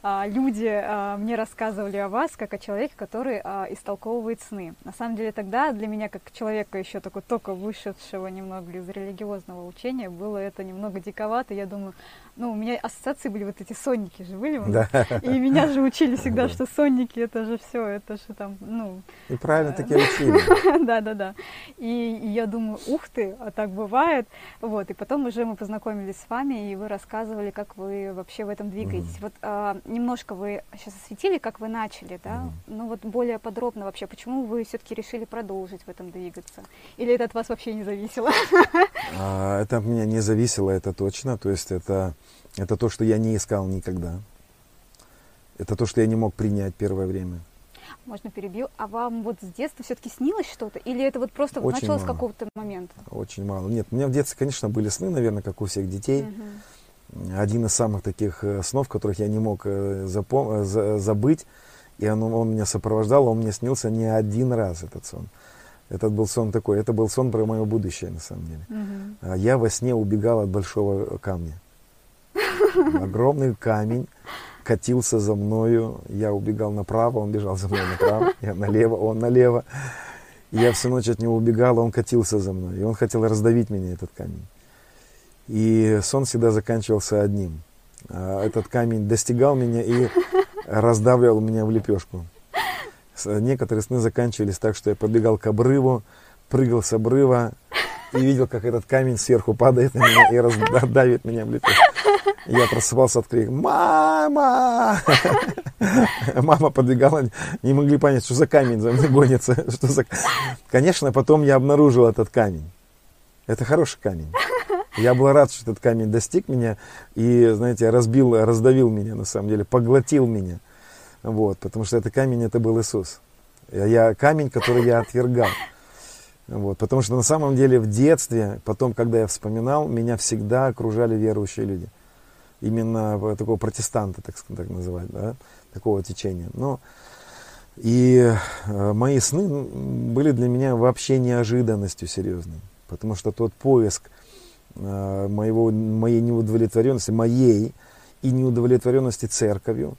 люди а, мне рассказывали о вас как о человеке, который а, истолковывает сны. На самом деле тогда для меня, как человека еще такой только вышедшего немного из религиозного учения, было это немного диковато. Я думаю, ну, у меня ассоциации были вот эти сонники же были. Да. И меня же учили всегда, что сонники это же все, это же там, ну... И правильно таки учили. Да, да, да. И я думаю, ух ты, а так бывает. Вот, и потом уже мы познакомились с вами, и вы рассказывали, как вы вообще в этом двигаетесь. Вот немножко вы сейчас осветили, как вы начали, да? Mm. Ну вот более подробно вообще, почему вы все-таки решили продолжить в этом двигаться? Или это от вас вообще не зависело? А, это от меня не зависело, это точно. То есть это, это то, что я не искал никогда. Это то, что я не мог принять первое время. Можно перебью. А вам вот с детства все-таки снилось что-то? Или это вот просто вот началось с какого-то момента? Очень мало. Нет, у меня в детстве, конечно, были сны, наверное, как у всех детей. Угу один из самых таких э, снов, которых я не мог э, запом- э, забыть, и он, он меня сопровождал, он мне снился не один раз этот сон. Этот был сон такой, это был сон про мое будущее на самом деле. Угу. Я во сне убегал от большого камня. Огромный камень катился за мною, я убегал направо, он бежал за мной направо, я налево, он налево. И я всю ночь от него убегал, он катился за мной, и он хотел раздавить меня, этот камень. И сон всегда заканчивался одним. А, этот камень достигал меня и раздавливал меня в лепешку. Некоторые сны заканчивались так, что я побегал к обрыву, прыгал с обрыва и видел, как этот камень сверху падает на меня и раздавит меня в лепешку. Я просыпался от крика «Мама!» Мама подбегала, не могли понять, что за камень за мной гонится. Что за... Конечно, потом я обнаружил этот камень. Это хороший камень. Я был рад, что этот камень достиг меня и, знаете, разбил, раздавил меня, на самом деле, поглотил меня. Вот, потому что этот камень, это был Иисус. Я, камень, который я отвергал. Вот, потому что на самом деле в детстве, потом, когда я вспоминал, меня всегда окружали верующие люди. Именно такого протестанта, так, так называть, да, такого течения. Но и э, мои сны были для меня вообще неожиданностью серьезной. Потому что тот поиск, моего, моей неудовлетворенности, моей и неудовлетворенности церковью.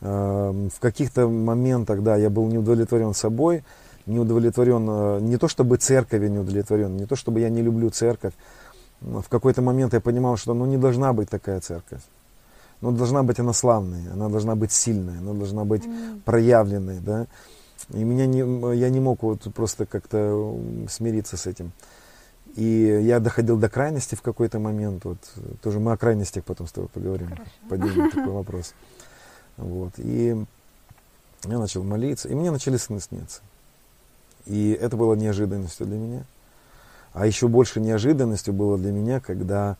Э, в каких-то моментах, да, я был неудовлетворен собой, не удовлетворен, э, не то чтобы церковью не удовлетворен, не то чтобы я не люблю церковь. В какой-то момент я понимал, что ну, не должна быть такая церковь. Ну, должна быть она славная, она должна быть сильная, она должна быть проявленной, да. И меня не, я не мог вот просто как-то смириться с этим. И я доходил до крайности в какой-то момент. Вот, тоже мы о крайностях потом с тобой поговорим. Хорошо. Поднимем такой вопрос. Вот. И я начал молиться, и мне начали сны сниться. И это было неожиданностью для меня. А еще больше неожиданностью было для меня, когда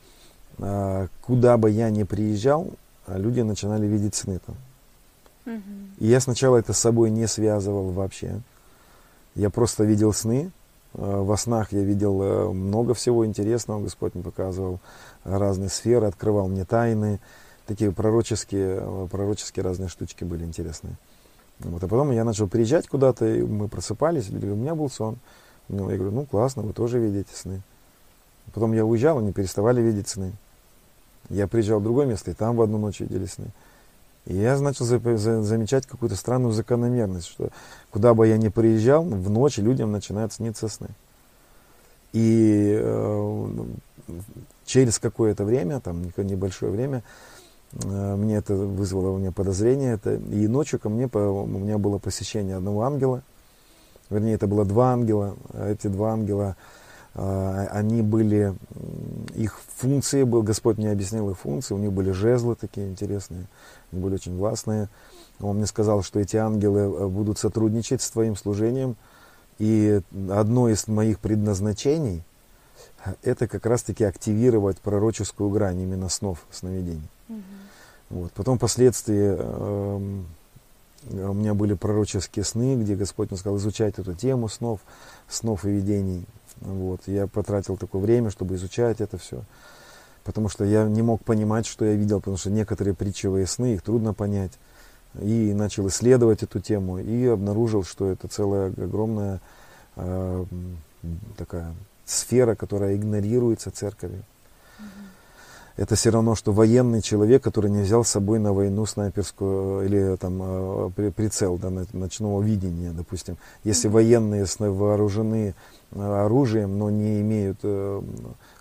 а, куда бы я ни приезжал, а люди начинали видеть сны там. Угу. И я сначала это с собой не связывал вообще. Я просто видел сны, во снах я видел э, много всего интересного, Господь мне показывал разные сферы, открывал мне тайны, такие пророческие, э, пророческие разные штучки были интересные. Вот, а потом я начал приезжать куда-то, и мы просыпались, люди говорят, у меня был сон. Я говорю, ну классно, вы тоже видите сны. Потом я уезжал, они переставали видеть сны. Я приезжал в другое место, и там в одну ночь видели сны. И я начал замечать какую-то странную закономерность, что куда бы я ни приезжал, в ночь людям начинают сниться сны. И э, через какое-то время, там небольшое время, э, мне это вызвало у меня подозрение. Это, и ночью ко мне, по, у меня было посещение одного ангела. Вернее, это было два ангела. Эти два ангела а, они были, их функции, был, Господь мне объяснил их функции, у них были жезлы такие интересные, они были очень властные. Он мне сказал, что эти ангелы э, будут сотрудничать с твоим служением, и одно из моих предназначений э, это как раз-таки активировать пророческую грань именно снов, сновидений. Угу. Вот. Потом впоследствии э, у меня были пророческие сны, где Господь мне сказал изучать эту тему снов, снов и видений. Вот. Я потратил такое время, чтобы изучать это все. Потому что я не мог понимать, что я видел, потому что некоторые притчевые сны, их трудно понять. И начал исследовать эту тему и обнаружил, что это целая огромная э, такая сфера, которая игнорируется церковью. Это все равно, что военный человек, который не взял с собой на войну снайперскую или там э, прицел да, ночного видения, допустим. Если военные вооружены э, оружием, но не имеют э,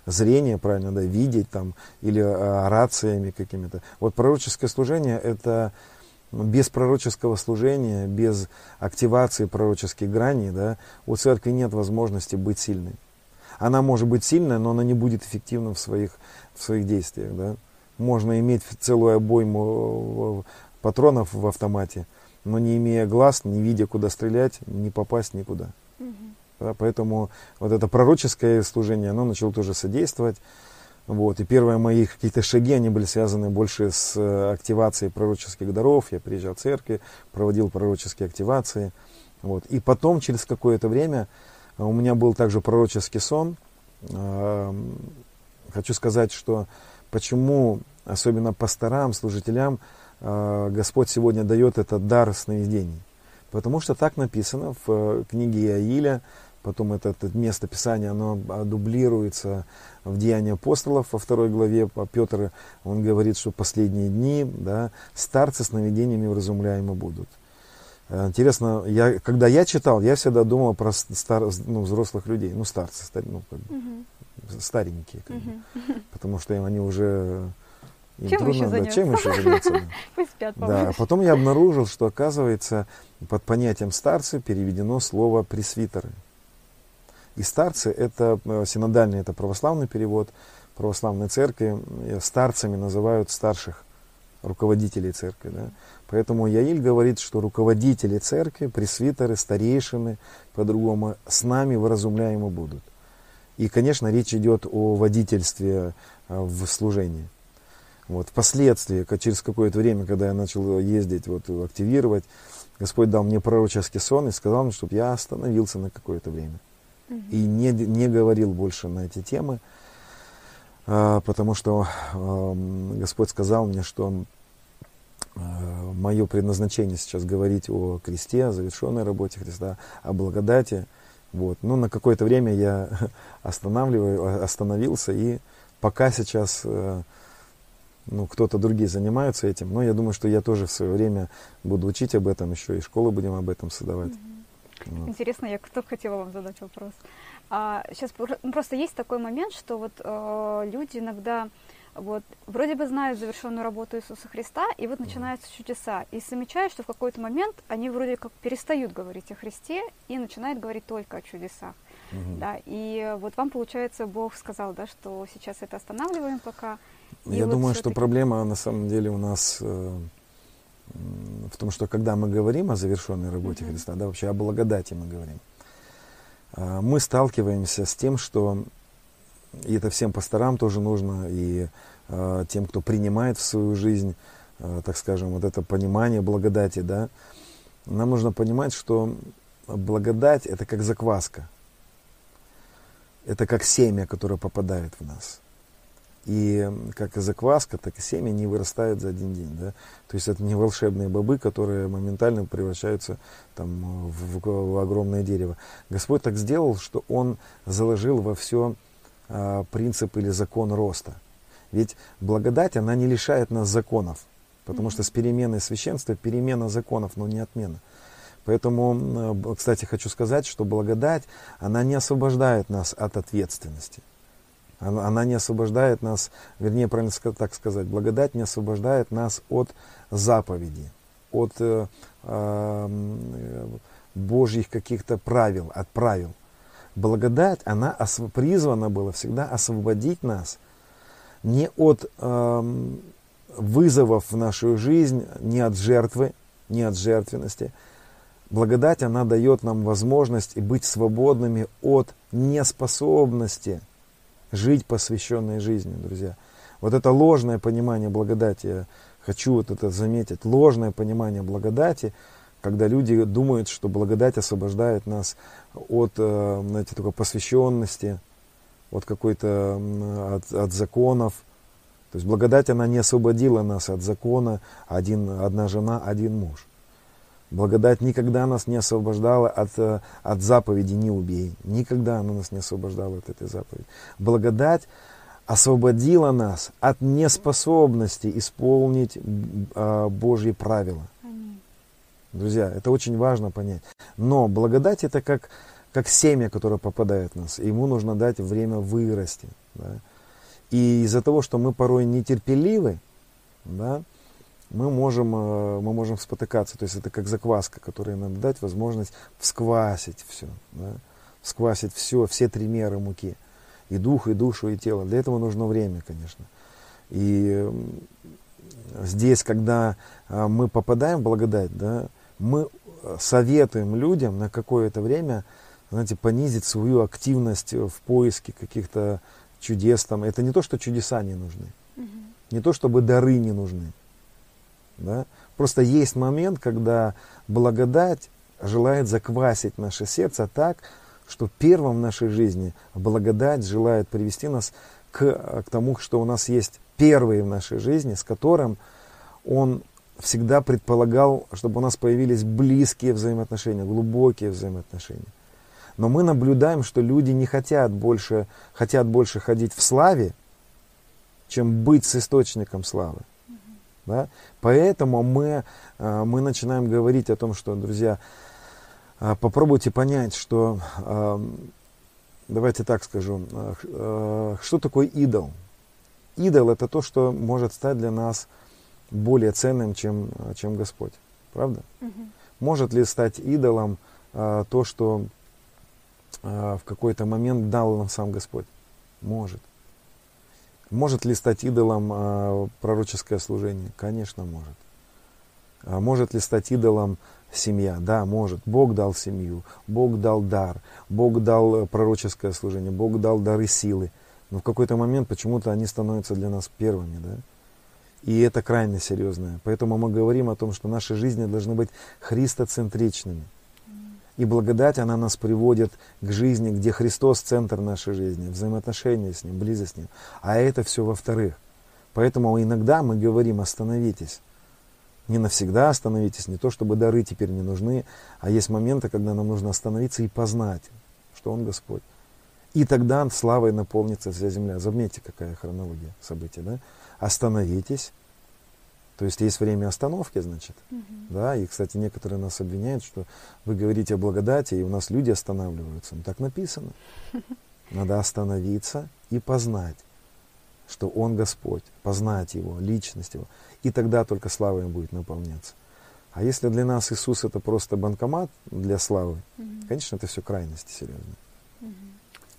зрения, правильно, да, видеть там, или рациями какими-то. Вот пророческое служение это без пророческого служения, без активации пророческих граней, да, у церкви нет возможности быть сильной. Она может быть сильная, но она не будет эффективна в своих, в своих действиях. Да. Можно иметь целую обойму патронов в автомате, но не имея глаз, не видя, куда стрелять, не попасть никуда. Угу. Да, поэтому вот это пророческое служение, оно начало тоже содействовать. Вот. И первые мои какие-то шаги, они были связаны больше с э, активацией пророческих даров. Я приезжал в церкви, проводил пророческие активации. Вот. И потом, через какое-то время, э, у меня был также пророческий сон. Эм, хочу сказать, что почему, особенно пасторам, служителям, э, Господь сегодня дает этот дар сновидений. Потому что так написано в книге Иаиля, потом это, это место Писания, оно дублируется в Деянии апостолов во второй главе. Петр, он говорит, что последние дни да, старцы сновидениями вразумляемы будут. Э, интересно, я, когда я читал, я всегда думал про стар, ну, взрослых людей, ну, старцы, стар, ну, как, угу. старенькие, как угу. потому что они уже им чем трудно, еще да, чем еще заняться? Да. Пусть спят, да, а потом я обнаружил, что, оказывается, под понятием старцы переведено слово пресвитеры. И старцы – это э, синодальный, это православный перевод православной церкви. Старцами называют старших руководителей церкви. Да? Поэтому Яиль говорит, что руководители церкви, пресвитеры, старейшины, по-другому, с нами выразумляемы будут. И, конечно, речь идет о водительстве э, в служении. Вот. Впоследствии, через какое-то время, когда я начал ездить, вот, активировать, Господь дал мне пророческий сон и сказал мне, чтобы я остановился на какое-то время и не, не говорил больше на эти темы, а, потому что Господь сказал мне, что мое предназначение сейчас говорить о кресте, о завершенной работе Христа, о благодати. Вот. Но на какое-то время я останавливаю, остановился, и пока сейчас э, ну, кто-то другие занимаются этим, но я думаю, что я тоже в свое время буду учить об этом еще, и школу будем об этом создавать. Mm-hmm. Вот. Интересно, я кто хотела вам задать вопрос. А, сейчас просто есть такой момент, что вот э, люди иногда вот вроде бы знают завершенную работу Иисуса Христа, и вот начинаются чудеса, и замечают, что в какой-то момент они вроде как перестают говорить о Христе и начинают говорить только о чудесах. Угу. Да, и вот вам, получается, Бог сказал, да, что сейчас это останавливаем пока. Я вот думаю, что проблема на самом деле у нас э, в том, что когда мы говорим о завершенной работе mm-hmm. Христа, да, вообще о благодати мы говорим, а, мы сталкиваемся с тем, что и это всем пасторам тоже нужно, и э, тем, кто принимает в свою жизнь, э, так скажем, вот это понимание благодати, да, нам нужно понимать, что благодать это как закваска, это как семя, которое попадает в нас. И как и закваска, так и семя не вырастает за один день. Да? То есть это не волшебные бобы, которые моментально превращаются там, в, в, в огромное дерево. Господь так сделал, что Он заложил во все принцип или закон роста. Ведь благодать, она не лишает нас законов. Потому что с переменой священства перемена законов, но не отмена. Поэтому, кстати, хочу сказать, что благодать, она не освобождает нас от ответственности. Она, она не освобождает нас, вернее, правильно так сказать, благодать не освобождает нас от заповедей, от э, э, Божьих каких-то правил, от правил. Благодать, она призвана была всегда освободить нас не от э, вызовов в нашу жизнь, не от жертвы, не от жертвенности. Благодать, она дает нам возможность быть свободными от неспособности – жить посвященной жизнью, друзья. Вот это ложное понимание благодати, я хочу вот это заметить, ложное понимание благодати, когда люди думают, что благодать освобождает нас от, э, знаете, только посвященности, от какой-то, от, от законов. То есть благодать, она не освободила нас от закона, один, одна жена, один муж. Благодать никогда нас не освобождала от, э, от заповеди «не убей». Никогда она нас не освобождала от этой заповеди. Благодать освободила нас от неспособности исполнить э, Божьи правила. Друзья, это очень важно понять. Но благодать это как, как семя, которое попадает в нас. ему нужно дать время вырасти. Да? И из-за того, что мы порой нетерпеливы, да, мы можем, э, мы можем спотыкаться. То есть это как закваска, которая нам дать возможность всквасить все. Да? Всквасить все, все три меры муки. И дух, и душу, и тело. Для этого нужно время, конечно. И здесь, когда э, мы попадаем в благодать, да, мы э, советуем людям на какое-то время, знаете, понизить свою активность в поиске каких-то чудес. Там. Это не то, что чудеса не нужны. Угу. Не то, чтобы дары не нужны. Да? Просто есть момент, когда благодать желает заквасить наше сердце так, что первым в нашей жизни благодать желает привести нас к, к тому, что у нас есть первый в нашей жизни, с которым Он всегда предполагал, чтобы у нас появились близкие взаимоотношения, глубокие взаимоотношения. Но мы наблюдаем, что люди не хотят больше, хотят больше ходить в славе, чем быть с источником славы. Да? Поэтому мы, а, мы начинаем говорить о том, что, друзья, а, попробуйте понять, что, а, давайте так скажу, что такое идол? Идол это то, что может стать для нас более ценным, чем, чем Господь. Правда? Угу. Может ли стать идолом то, что в какой-то момент дал нам сам Господь? Может. Может ли стать идолом а, пророческое служение? Конечно, может. А может ли стать идолом семья? Да, может. Бог дал семью, Бог дал дар, Бог дал э, пророческое служение, Бог дал дары силы. Но в какой-то момент почему-то они становятся для нас первыми, да? И это крайне серьезное. Поэтому мы говорим о том, что наши жизни должны быть христоцентричными. И благодать, она нас приводит к жизни, где Христос центр нашей жизни, взаимоотношения с Ним, близость с Ним. А это все во-вторых. Поэтому иногда мы говорим, остановитесь. Не навсегда остановитесь, не то чтобы дары теперь не нужны, а есть моменты, когда нам нужно остановиться и познать, что Он Господь. И тогда славой наполнится вся земля. Заметьте, какая хронология событий. Да? Остановитесь, то есть есть время остановки, значит. Угу. Да, и, кстати, некоторые нас обвиняют, что вы говорите о благодати, и у нас люди останавливаются. Ну, так написано. Надо остановиться и познать, что Он Господь, познать Его, личность Его. И тогда только слава им будет наполняться. А если для нас Иисус это просто банкомат для славы, угу. конечно, это все крайности серьезные. Угу.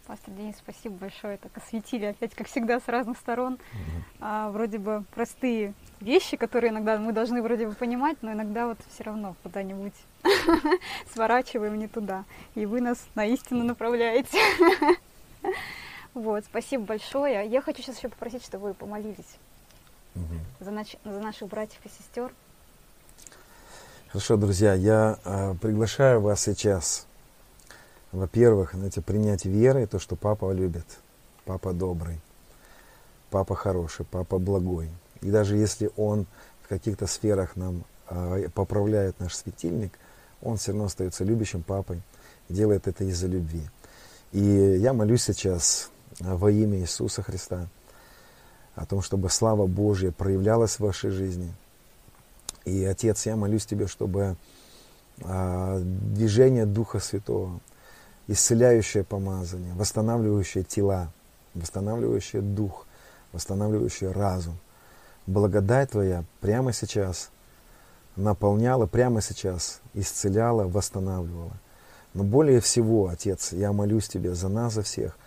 Пастор Денис, спасибо большое. Так осветили опять, как всегда, с разных сторон. Угу. А, вроде бы простые вещи, которые иногда мы должны вроде бы понимать, но иногда вот все равно куда-нибудь сворачиваем не туда. И вы нас на истину направляете. Вот, спасибо большое. Я хочу сейчас еще попросить, чтобы вы помолились угу. за, нач- за наших братьев и сестер. Хорошо, друзья, я э, приглашаю вас сейчас, во-первых, знаете, принять верой то, что папа любит, папа добрый, папа хороший, папа благой. И даже если он в каких-то сферах нам э, поправляет наш светильник, он все равно остается любящим папой делает это из-за любви. И я молюсь сейчас а, во имя Иисуса Христа о том, чтобы слава Божья проявлялась в вашей жизни. И, Отец, я молюсь Тебе, чтобы э, движение Духа Святого, исцеляющее помазание, восстанавливающее тела, восстанавливающее дух, восстанавливающее разум, благодать Твоя прямо сейчас наполняла, прямо сейчас исцеляла, восстанавливала. Но более всего, Отец, я молюсь Тебе за нас, за всех,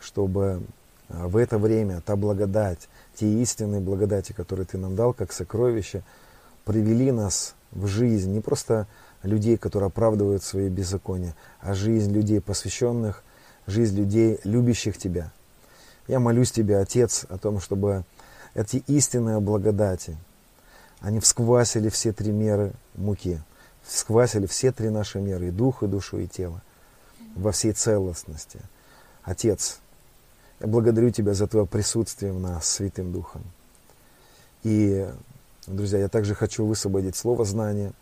чтобы а, в это время та благодать, те истинные благодати, которые Ты нам дал, как сокровище, привели нас в жизнь, не просто людей, которые оправдывают свои беззакония, а жизнь людей посвященных, жизнь людей, любящих Тебя. Я молюсь Тебе, Отец, о том, чтобы эти истинные благодати, они всквасили все три меры муки, всквасили все три наши меры, и дух, и душу, и тело, во всей целостности. Отец, я благодарю Тебя за Твое присутствие в нас, Святым Духом. И, друзья, я также хочу высвободить слово знания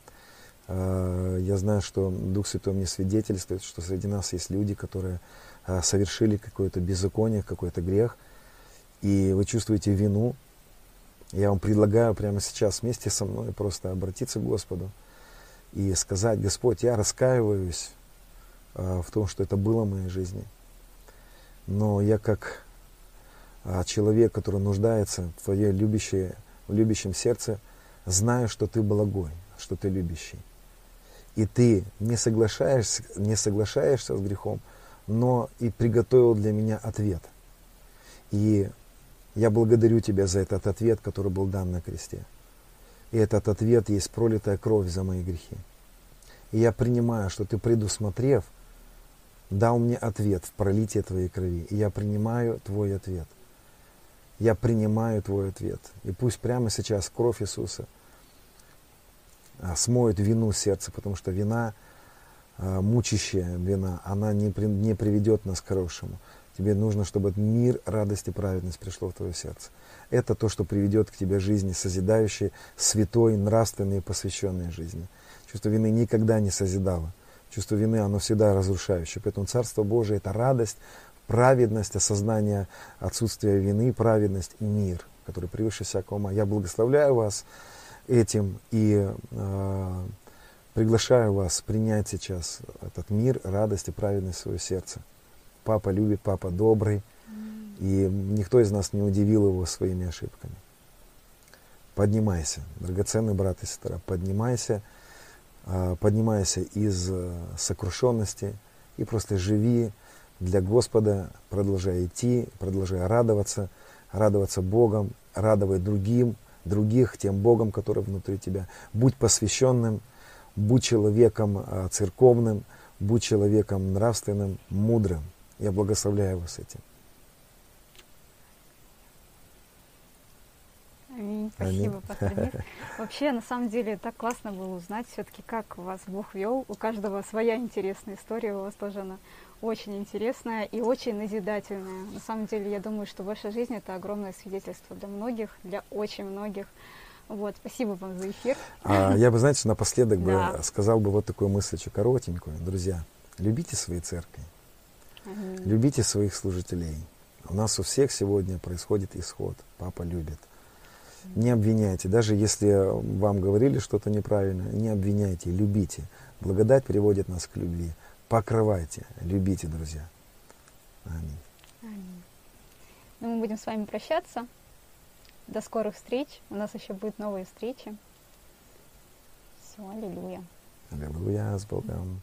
я знаю, что Дух Святой мне свидетельствует, что среди нас есть люди, которые э, совершили какое-то беззаконие, какой-то грех, и вы чувствуете вину. Я вам предлагаю прямо сейчас вместе со мной просто обратиться к Господу и сказать, Господь, я раскаиваюсь в том, что это было в моей жизни. Но я как человек, который нуждается в в любящем сердце, знаю, что ты благой, что ты любящий и ты не соглашаешься, не соглашаешься с грехом, но и приготовил для меня ответ. И я благодарю тебя за этот ответ, который был дан на кресте. И этот ответ есть пролитая кровь за мои грехи. И я принимаю, что ты предусмотрев, дал мне ответ в пролитии твоей крови. И я принимаю твой ответ. Я принимаю твой ответ. И пусть прямо сейчас кровь Иисуса – смоет вину сердца, потому что вина, а, мучащая вина, она не, при, не приведет нас к хорошему. Тебе нужно, чтобы мир, радость и праведность пришло в твое сердце. Это то, что приведет к тебе жизни созидающей, святой, нравственной и посвященной жизни. Чувство вины никогда не созидало. Чувство вины, оно всегда разрушающее. Поэтому Царство Божие – это радость, праведность, осознание отсутствия вины, праведность и мир, который превыше всякого ума. Я благословляю вас этим и э, приглашаю вас принять сейчас этот мир, радость и праведность в свое сердце. Папа любит, папа добрый, и никто из нас не удивил его своими ошибками. Поднимайся, драгоценный брат и сестра, поднимайся, э, поднимайся из э, сокрушенности и просто живи для Господа, продолжая идти, продолжая радоваться, радоваться Богом, радовать другим – других тем Богом, который внутри тебя. Будь посвященным, будь человеком а, церковным, будь человеком нравственным, мудрым. Я благословляю вас этим. Аминь. Спасибо, Пастор Вообще, на самом деле, так классно было узнать все-таки, как вас Бог вел. У каждого своя интересная история, у вас тоже она очень интересная и очень назидательная. На самом деле, я думаю, что ваша жизнь это огромное свидетельство для многих, для очень многих. Вот, спасибо вам за эфир. А, я бы, знаете, напоследок да. бы сказал бы вот такую мысль, коротенькую. Друзья, любите свои церкви, Аминь. любите своих служителей. У нас у всех сегодня происходит исход. Папа любит. Не обвиняйте. Даже если вам говорили что-то неправильно, не обвиняйте, любите. Благодать приводит нас к любви покрывайте, любите, друзья. Аминь. Аминь. Ну, мы будем с вами прощаться. До скорых встреч. У нас еще будут новые встречи. Все, аллилуйя. Аллилуйя, с Богом.